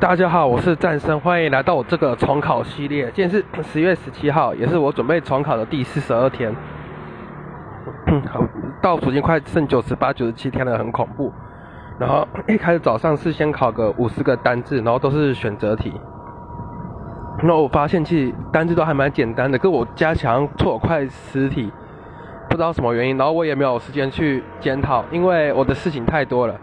大家好，我是战生，欢迎来到我这个重考系列。今天是十月十七号，也是我准备重考的第四十二天。好，倒数已经快剩九十八、九十七天了，很恐怖。然后 一开始早上是先考个五十个单字，然后都是选择题。那我发现其实单字都还蛮简单的，跟我加强错快十题，不知道什么原因。然后我也没有时间去检讨，因为我的事情太多了。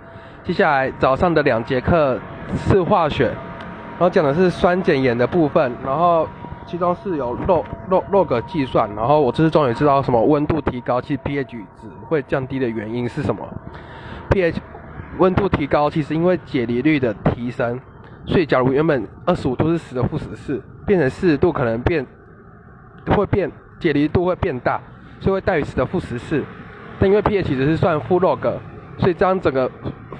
接下来早上的两节课是化学，然后讲的是酸碱盐的部分，然后其中是有 log log log 计算，然后我这次终于知道什么温度提高，其实 pH 值会降低的原因是什么？pH 温度提高，其实因为解离率的提升。所以，假如原本二十五度是十的负十四，变成四十度，可能变会变解离度会变大，所以会大于十的负十四。但因为 pH 值是算负 log，所以这样整个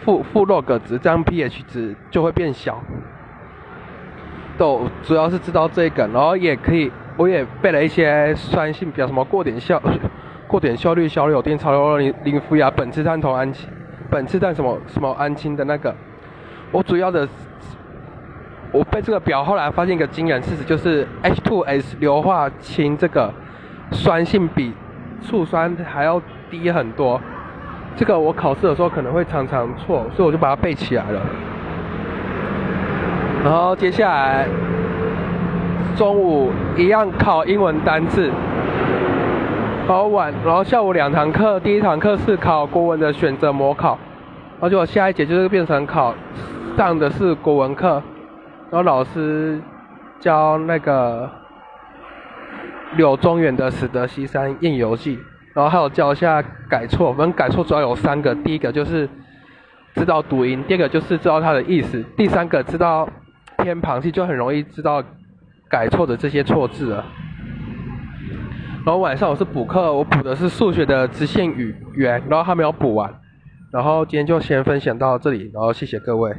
负负 log 值，这样 pH 值就会变小。都主要是知道这个，然后也可以，我也背了一些酸性，表什么过点效过点效率、小柳丁、超硫磷磷氟亚、苯次碳同氨基、苯次碳什么什么氨氢的那个。我主要的。我背这个表，后来发现一个惊人事实，就是 H2S 硫化氢这个酸性比醋酸还要低很多。这个我考试的时候可能会常常错，所以我就把它背起来了。然后接下来中午一样考英文单字，考完，然后下午两堂课，第一堂课是考国文的选择模考，而且我下一节就是变成考上的是国文课。然后老师教那个柳宗元的《使得西山宴游记》，然后还有教一下改错。我们改错主要有三个：第一个就是知道读音，第二个就是知道它的意思，第三个知道偏旁，其实就很容易知道改错的这些错字了。然后晚上我是补课，我补的是数学的直线语言，然后还没有补完。然后今天就先分享到这里，然后谢谢各位。